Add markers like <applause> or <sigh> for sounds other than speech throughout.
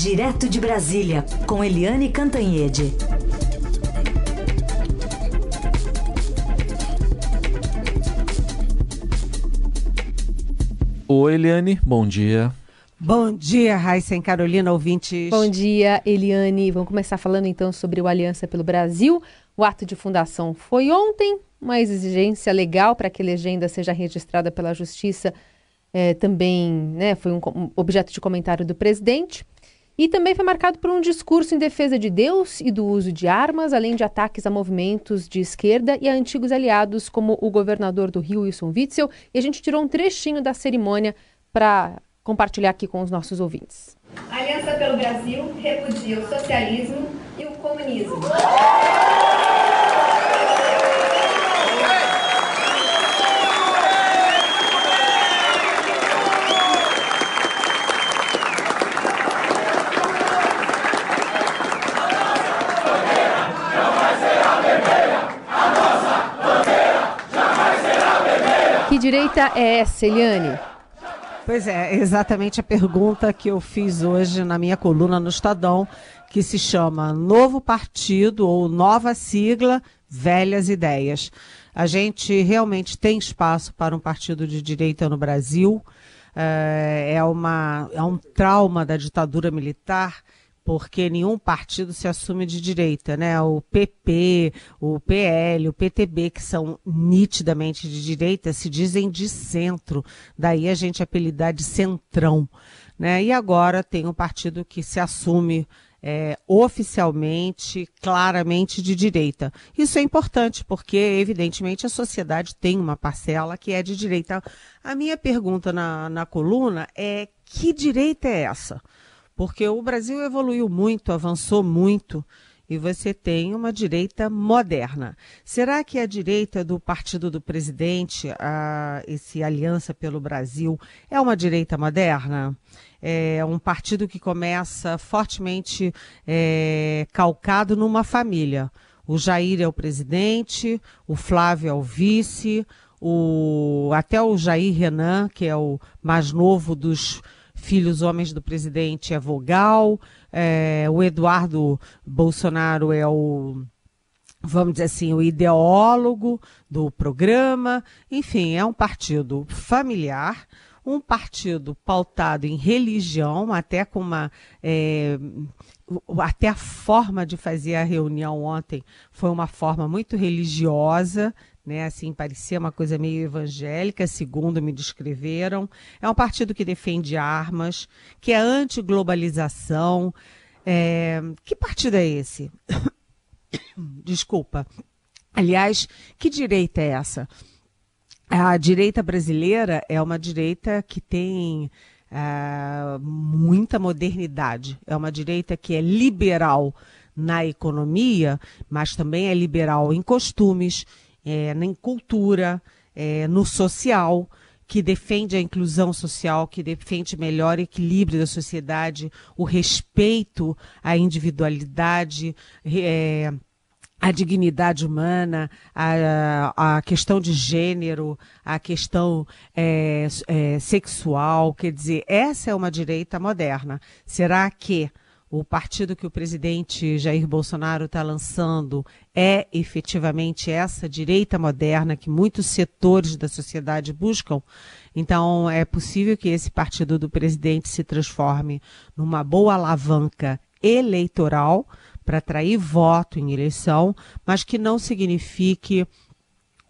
Direto de Brasília, com Eliane Cantanhede. Oi, Eliane, bom dia. Bom dia, Raíssa e Carolina, ouvintes. Bom dia, Eliane. Vamos começar falando então sobre o Aliança pelo Brasil. O ato de fundação foi ontem, uma exigência legal para que a legenda seja registrada pela Justiça é, também né, foi um, um objeto de comentário do presidente. E também foi marcado por um discurso em defesa de Deus e do uso de armas, além de ataques a movimentos de esquerda e a antigos aliados, como o governador do Rio, Wilson Witzel. E a gente tirou um trechinho da cerimônia para compartilhar aqui com os nossos ouvintes. A Aliança pelo Brasil repudia o socialismo e o comunismo. Direita é essa, Eliane? Pois é, exatamente a pergunta que eu fiz hoje na minha coluna no Estadão, que se chama Novo Partido ou Nova Sigla, Velhas Ideias. A gente realmente tem espaço para um partido de direita no Brasil. É, é uma, é um trauma da ditadura militar porque nenhum partido se assume de direita, né? O PP, o PL, o PTB, que são nitidamente de direita, se dizem de centro. Daí a gente apelidar de centrão, né? E agora tem um partido que se assume é, oficialmente, claramente de direita. Isso é importante porque, evidentemente, a sociedade tem uma parcela que é de direita. A minha pergunta na, na coluna é: que direita é essa? Porque o Brasil evoluiu muito, avançou muito, e você tem uma direita moderna. Será que a direita do partido do presidente, a, esse Aliança pelo Brasil, é uma direita moderna? É um partido que começa fortemente é, calcado numa família. O Jair é o presidente, o Flávio é o vice, o, até o Jair Renan, que é o mais novo dos filhos homens do presidente é vogal, é, o Eduardo Bolsonaro é o, vamos dizer assim, o ideólogo do programa. Enfim, é um partido familiar, um partido pautado em religião, até com uma. É, até a forma de fazer a reunião ontem foi uma forma muito religiosa, né? Assim, parecia uma coisa meio evangélica, segundo me descreveram. É um partido que defende armas, que é anti-globalização. É... Que partido é esse? <coughs> Desculpa. Aliás, que direita é essa? A direita brasileira é uma direita que tem é, muita modernidade. É uma direita que é liberal na economia, mas também é liberal em costumes, é, em cultura, é, no social, que defende a inclusão social, que defende melhor equilíbrio da sociedade, o respeito à individualidade, é, a dignidade humana, a, a questão de gênero, a questão é, é, sexual. Quer dizer, essa é uma direita moderna. Será que o partido que o presidente Jair Bolsonaro está lançando é efetivamente essa direita moderna que muitos setores da sociedade buscam. Então, é possível que esse partido do presidente se transforme numa boa alavanca eleitoral para atrair voto em eleição, mas que não signifique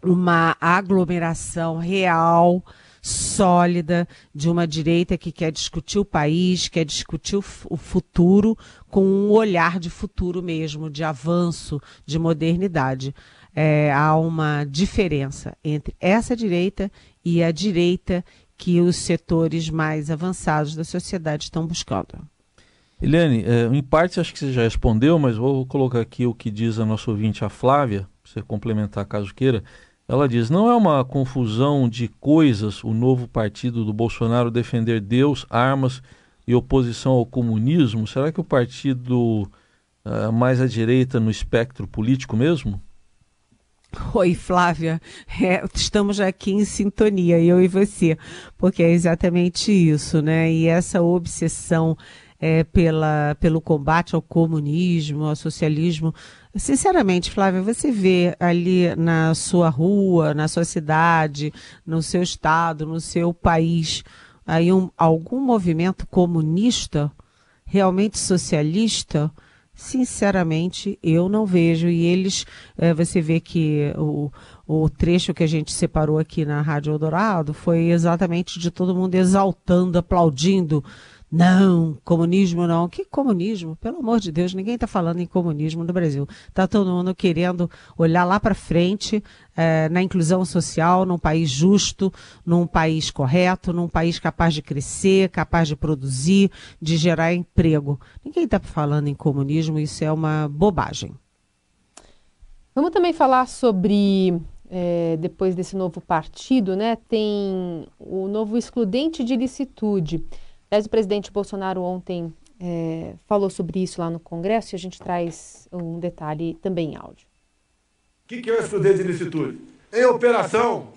uma aglomeração real sólida de uma direita que quer discutir o país, quer discutir o, futuro com um olhar de futuro mesmo, de avanço, de modernidade. É, há uma diferença entre essa direita e a direita que os setores mais avançados da sociedade estão buscando. Eliane, é, em parte acho que você já respondeu, mas vou colocar aqui o que diz a nossa ouvinte, a Flávia, para você complementar caso queira. Ela diz: não é uma confusão de coisas o novo partido do Bolsonaro defender Deus, armas e oposição ao comunismo? Será que o partido uh, mais à direita no espectro político mesmo? <laughs> Oi, Flávia. É, estamos aqui em sintonia, eu e você, porque é exatamente isso, né? E essa obsessão é, pela, pelo combate ao comunismo, ao socialismo. Sinceramente, Flávia, você vê ali na sua rua, na sua cidade, no seu estado, no seu país, aí um, algum movimento comunista, realmente socialista? Sinceramente, eu não vejo. E eles, é, você vê que o, o trecho que a gente separou aqui na Rádio Eldorado foi exatamente de todo mundo exaltando, aplaudindo não, comunismo não. Que comunismo? Pelo amor de Deus, ninguém está falando em comunismo no Brasil. Está todo mundo querendo olhar lá para frente é, na inclusão social, num país justo, num país correto, num país capaz de crescer, capaz de produzir, de gerar emprego. Ninguém está falando em comunismo, isso é uma bobagem. Vamos também falar sobre é, depois desse novo partido, né? Tem o novo excludente de licitude. Aliás, o presidente Bolsonaro ontem é, falou sobre isso lá no Congresso e a gente traz um detalhe também em áudio. O que, que o excludente de licitude? Em operação,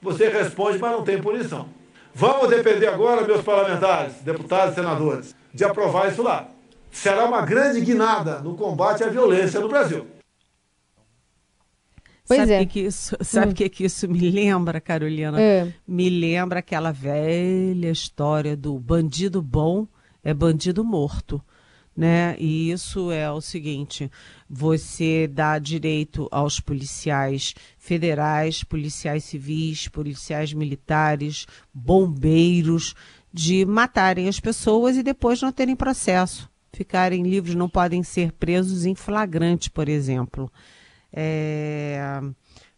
você responde, mas não tem punição. Vamos depender agora, meus parlamentares, deputados e senadores, de aprovar isso lá. Será uma grande guinada no combate à violência no Brasil. Pois sabe é. que isso, <laughs> sabe hum. que, que isso me lembra, Carolina? É. Me lembra aquela velha história do bandido bom é bandido morto. Né? E isso é o seguinte: você dá direito aos policiais federais, policiais civis, policiais militares, bombeiros, de matarem as pessoas e depois não terem processo, ficarem livres, não podem ser presos em flagrante, por exemplo é,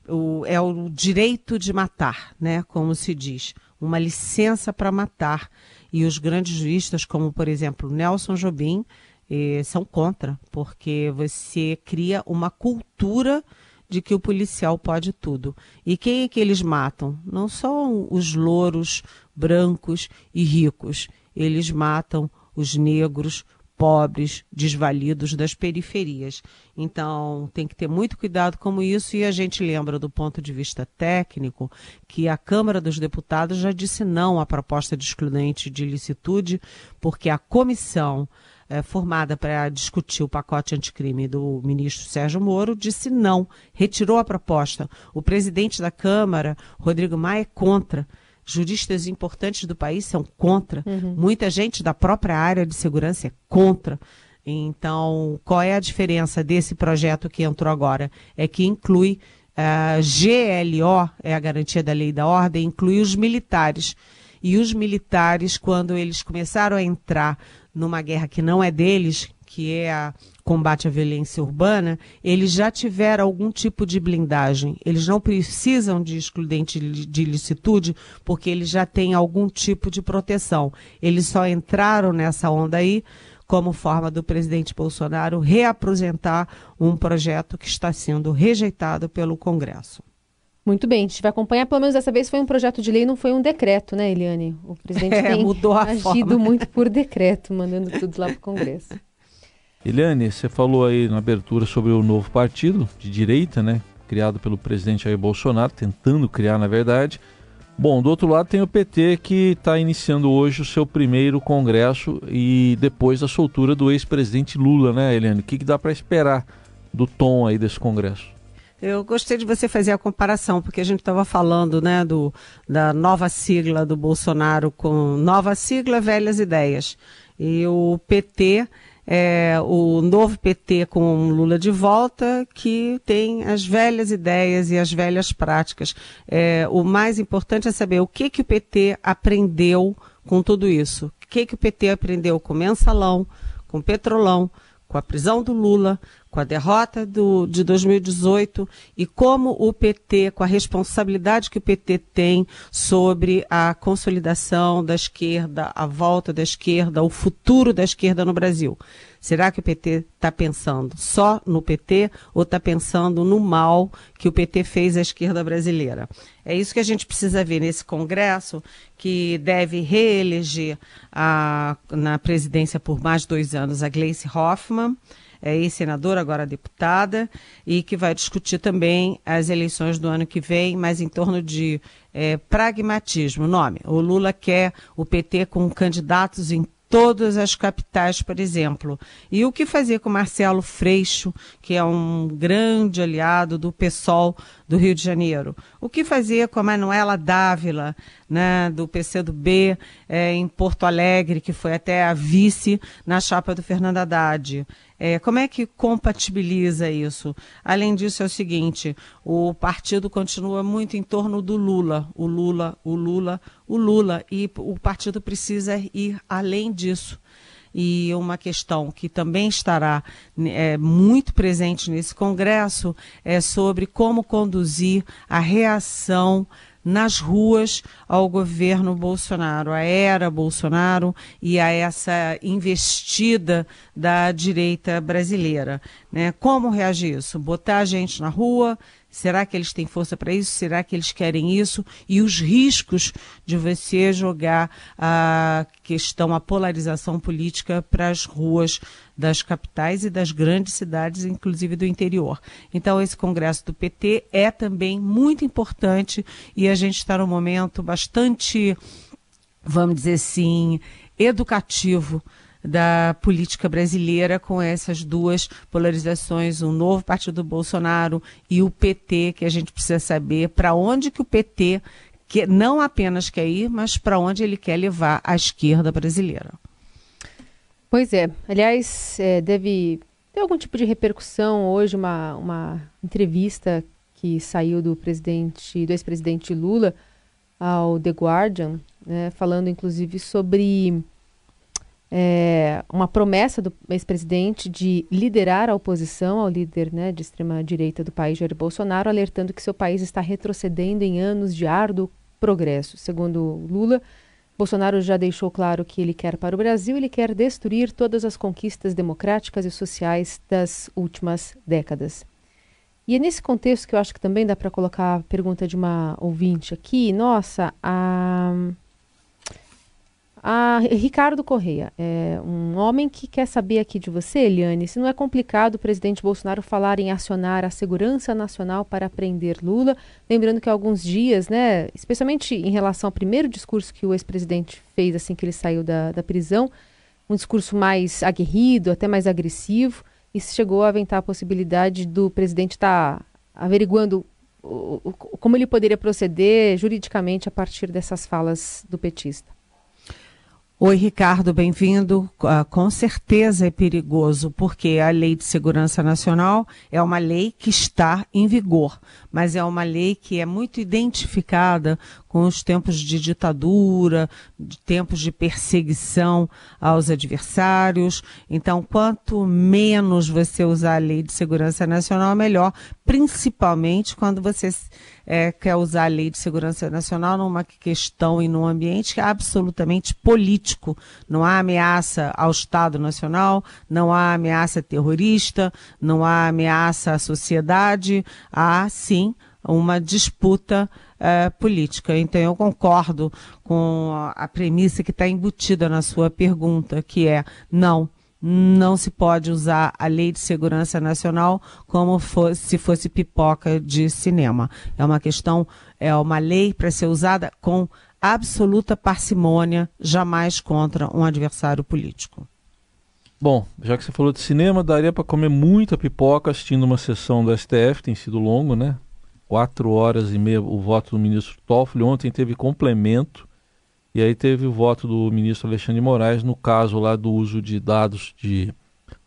o, é o direito de matar, né, como se diz, uma licença para matar. E os grandes juristas, como por exemplo Nelson Jobim, eh, são contra, porque você cria uma cultura de que o policial pode tudo. E quem é que eles matam? Não são os louros, brancos e ricos. Eles matam os negros, pobres, desvalidos das periferias. Então, tem que ter muito cuidado com isso e a gente lembra do ponto de vista técnico que a Câmara dos Deputados já disse não à proposta de excludente de licitude, porque a comissão é, formada para discutir o pacote anticrime do ministro Sérgio Moro disse não, retirou a proposta. O presidente da Câmara, Rodrigo Maia, é contra juristas importantes do país são contra, uhum. muita gente da própria área de segurança é contra. Então, qual é a diferença desse projeto que entrou agora? É que inclui a uh, GLO, é a garantia da lei e da ordem, inclui os militares. E os militares, quando eles começaram a entrar numa guerra que não é deles, que é a combate à violência urbana, eles já tiveram algum tipo de blindagem. Eles não precisam de excludente de licitude, porque eles já têm algum tipo de proteção. Eles só entraram nessa onda aí como forma do presidente Bolsonaro reapresentar um projeto que está sendo rejeitado pelo Congresso. Muito bem, a gente vai acompanhar. Pelo menos dessa vez foi um projeto de lei, não foi um decreto, né, Eliane? O presidente <laughs> é, tem mudou a agido forma. muito por decreto, mandando tudo lá para o Congresso. <laughs> Eliane, você falou aí na abertura sobre o novo partido de direita, né? Criado pelo presidente Jair Bolsonaro, tentando criar, na verdade. Bom, do outro lado tem o PT que está iniciando hoje o seu primeiro congresso e depois da soltura do ex-presidente Lula, né, Eliane? O que, que dá para esperar do tom aí desse congresso? Eu gostei de você fazer a comparação, porque a gente estava falando né, do, da nova sigla do Bolsonaro com nova sigla, velhas ideias. E o PT é, o novo PT com Lula de volta, que tem as velhas ideias e as velhas práticas. É, o mais importante é saber o que, que o PT aprendeu com tudo isso. O que, que o PT aprendeu com mensalão, com petrolão, com a prisão do Lula, com a derrota do, de 2018 e como o PT, com a responsabilidade que o PT tem sobre a consolidação da esquerda, a volta da esquerda, o futuro da esquerda no Brasil. Será que o PT está pensando só no PT ou está pensando no mal que o PT fez à esquerda brasileira? É isso que a gente precisa ver nesse Congresso, que deve reeleger a, na presidência por mais dois anos a Gleice Hoffmann é ex-senadora, agora deputada, e que vai discutir também as eleições do ano que vem, mas em torno de é, pragmatismo. Nome: o Lula quer o PT com candidatos em todas as capitais, por exemplo. E o que fazer com Marcelo Freixo, que é um grande aliado do PSOL do Rio de Janeiro? O que fazer com a Manuela Dávila, né, do PCdoB, é, em Porto Alegre, que foi até a vice na chapa do Fernando Haddad? É, como é que compatibiliza isso? Além disso, é o seguinte: o partido continua muito em torno do Lula, o Lula, o Lula, o Lula, e o partido precisa ir além disso. E uma questão que também estará é, muito presente nesse congresso é sobre como conduzir a reação nas ruas ao governo Bolsonaro, a era Bolsonaro e a essa investida da direita brasileira. Né? Como reagir isso? Botar a gente na rua, Será que eles têm força para isso? Será que eles querem isso? E os riscos de você jogar a questão, a polarização política para as ruas das capitais e das grandes cidades, inclusive do interior. Então, esse congresso do PT é também muito importante e a gente está num momento bastante, vamos dizer assim, educativo da política brasileira com essas duas polarizações, o novo partido do Bolsonaro e o PT, que a gente precisa saber para onde que o PT não apenas quer ir, mas para onde ele quer levar a esquerda brasileira. Pois é. Aliás, é, deve ter algum tipo de repercussão hoje uma, uma entrevista que saiu do presidente, do ex-presidente Lula ao The Guardian, né, falando inclusive sobre é, uma promessa do ex-presidente de liderar a oposição ao líder né, de extrema-direita do país, Jair Bolsonaro, alertando que seu país está retrocedendo em anos de árduo progresso. Segundo Lula, Bolsonaro já deixou claro que ele quer para o Brasil, ele quer destruir todas as conquistas democráticas e sociais das últimas décadas. E é nesse contexto que eu acho que também dá para colocar a pergunta de uma ouvinte aqui. Nossa, a a Ricardo Correia, é um homem que quer saber aqui de você, Eliane, se não é complicado o presidente Bolsonaro falar em acionar a segurança nacional para prender Lula, lembrando que há alguns dias, né, especialmente em relação ao primeiro discurso que o ex-presidente fez assim que ele saiu da, da prisão, um discurso mais aguerrido, até mais agressivo, e se chegou a aventar a possibilidade do presidente estar tá averiguando o, o, como ele poderia proceder juridicamente a partir dessas falas do petista. Oi, Ricardo, bem-vindo. Uh, com certeza é perigoso, porque a Lei de Segurança Nacional é uma lei que está em vigor, mas é uma lei que é muito identificada com os tempos de ditadura, de tempos de perseguição aos adversários. Então, quanto menos você usar a Lei de Segurança Nacional, melhor, principalmente quando você é, quer usar a Lei de Segurança Nacional numa questão e num ambiente que é absolutamente político. Não há ameaça ao Estado Nacional, não há ameaça terrorista, não há ameaça à sociedade, há sim uma disputa uh, política. Então, eu concordo com a premissa que está embutida na sua pergunta, que é não. Não se pode usar a Lei de Segurança Nacional como fosse, se fosse pipoca de cinema. É uma questão, é uma lei para ser usada com absoluta parcimônia, jamais contra um adversário político. Bom, já que você falou de cinema, daria para comer muita pipoca assistindo uma sessão do STF, tem sido longo, né? Quatro horas e meia o voto do ministro Toffoli. Ontem teve complemento e aí teve o voto do ministro Alexandre Moraes no caso lá do uso de dados de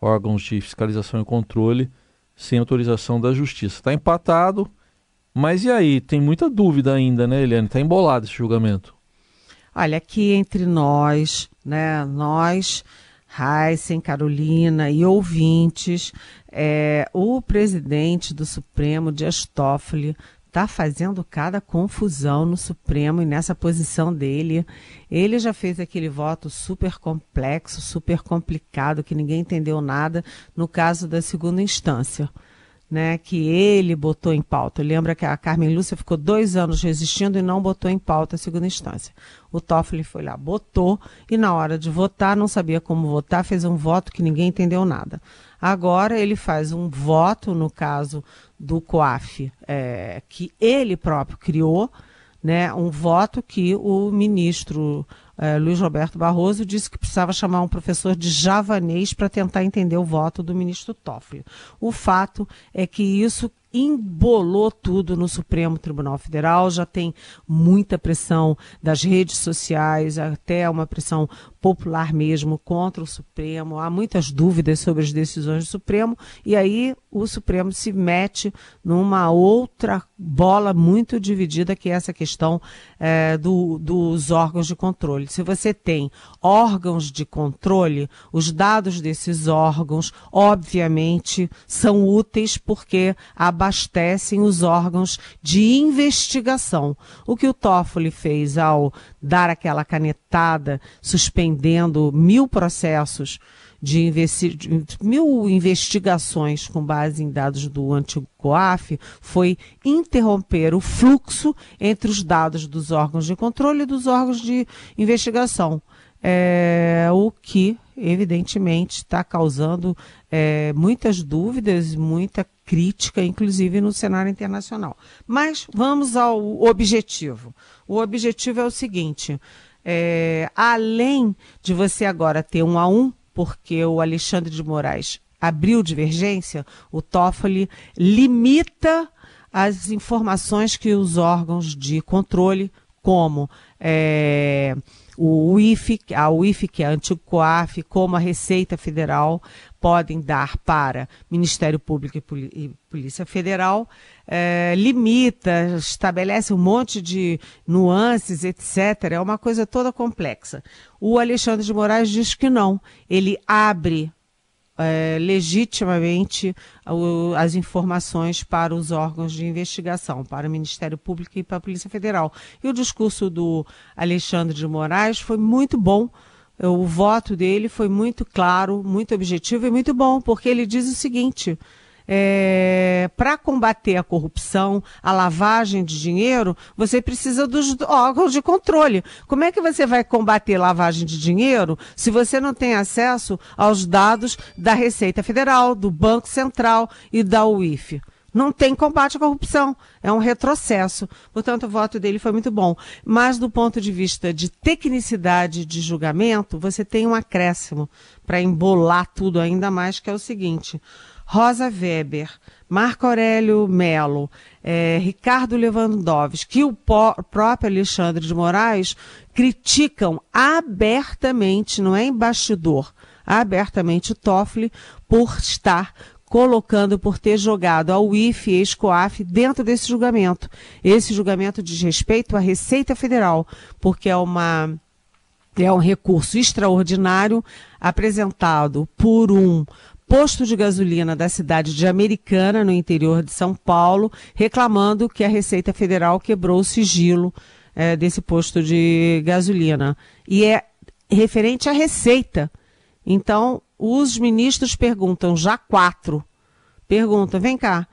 órgãos de fiscalização e controle sem autorização da justiça. Está empatado, mas e aí? Tem muita dúvida ainda, né, Eliane? Está embolado esse julgamento. Olha, aqui entre nós, né, nós Heisen, Carolina e ouvintes, é, o presidente do Supremo, Dias Toffoli, está fazendo cada confusão no Supremo e nessa posição dele. Ele já fez aquele voto super complexo, super complicado, que ninguém entendeu nada no caso da segunda instância né, que ele botou em pauta. Lembra que a Carmen Lúcia ficou dois anos resistindo e não botou em pauta a segunda instância. O Toffoli foi lá, botou, e na hora de votar, não sabia como votar, fez um voto que ninguém entendeu nada. Agora ele faz um voto, no caso do COAF, é, que ele próprio criou, né, um voto que o ministro eh, Luiz Roberto Barroso, disse que precisava chamar um professor de javanês para tentar entender o voto do ministro Toffoli. O fato é que isso embolou tudo no Supremo Tribunal Federal, já tem muita pressão das redes sociais, até uma pressão popular mesmo contra o Supremo. Há muitas dúvidas sobre as decisões do Supremo e aí o Supremo se mete numa outra bola muito dividida que é essa questão é, do, dos órgãos de controle. Se você tem órgãos de controle, os dados desses órgãos, obviamente, são úteis porque abastecem os órgãos de investigação. O que o Toffoli fez ao dar aquela canetada, suspendendo mil processos de, investi mil investigações com base em dados do antigo COAF foi interromper o fluxo entre os dados dos órgãos de controle e dos órgãos de investigação. É, o que, evidentemente, está causando é, muitas dúvidas, muita crítica, inclusive no cenário internacional. Mas vamos ao objetivo. O objetivo é o seguinte: é, além de você agora ter um a um, porque o Alexandre de Moraes abriu divergência, o Toffoli limita as informações que os órgãos de controle, como é, o UIF, a UIF, que é a antigo COAF, como a Receita Federal, podem dar para Ministério Público e Polícia Federal, é, limita, estabelece um monte de nuances, etc. É uma coisa toda complexa. O Alexandre de Moraes diz que não. Ele abre é, legitimamente o, as informações para os órgãos de investigação, para o Ministério Público e para a Polícia Federal. E o discurso do Alexandre de Moraes foi muito bom. O voto dele foi muito claro, muito objetivo e muito bom, porque ele diz o seguinte: é, para combater a corrupção, a lavagem de dinheiro, você precisa dos órgãos de controle. Como é que você vai combater lavagem de dinheiro se você não tem acesso aos dados da Receita Federal, do Banco Central e da UIF? não tem combate à corrupção. É um retrocesso. Portanto, o voto dele foi muito bom. Mas, do ponto de vista de tecnicidade de julgamento, você tem um acréscimo para embolar tudo ainda mais, que é o seguinte. Rosa Weber, Marco Aurélio Melo, é, Ricardo Lewandowski e o próprio Alexandre de Moraes criticam abertamente, não é embaixador, abertamente o Toffoli por estar colocando, por ter jogado a UIF e ESCOAF dentro desse julgamento. Esse julgamento diz respeito à Receita Federal, porque é uma é um recurso extraordinário apresentado por um posto de gasolina da cidade de Americana, no interior de São Paulo, reclamando que a Receita Federal quebrou o sigilo é, desse posto de gasolina. E é referente à Receita. Então, os ministros perguntam, já quatro, perguntam, vem cá,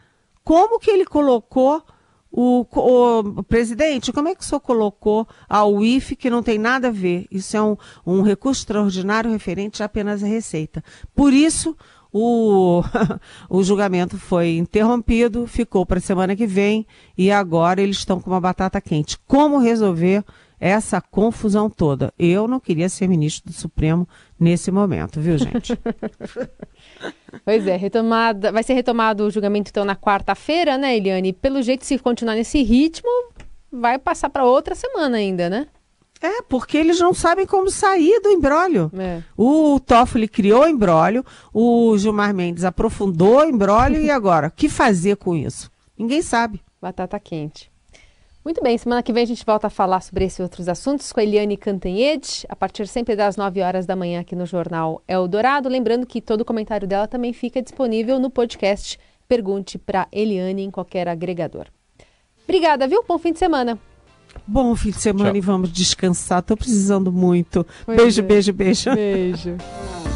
como que ele colocou o, o, presidente, como é que o senhor colocou a UIF que não tem nada a ver? Isso é um, um recurso extraordinário referente apenas à Receita. Por isso, o, <laughs> o julgamento foi interrompido, ficou para a semana que vem e agora eles estão com uma batata quente. Como resolver essa confusão toda? Eu não queria ser ministro do Supremo nesse momento, viu, gente? <laughs> pois é, retomada, vai ser retomado o julgamento então na quarta-feira, né, Eliane? Pelo jeito, se continuar nesse ritmo, vai passar para outra semana ainda, né? É, porque eles não sabem como sair do embrólio. É. O Toffoli criou o embrólio, o Gilmar Mendes aprofundou o embrólio e <laughs> agora, o que fazer com isso? Ninguém sabe. Batata quente. Muito bem, semana que vem a gente volta a falar sobre esses outros assuntos com a Eliane Cantanhede, a partir sempre das 9 horas da manhã aqui no Jornal Eldorado. Lembrando que todo o comentário dela também fica disponível no podcast Pergunte para Eliane em qualquer agregador. Obrigada, viu? Bom fim de semana. Bom fim de semana Tchau. e vamos descansar. Tô precisando muito. Pois beijo, é. beijo, beijo. Beijo. <laughs>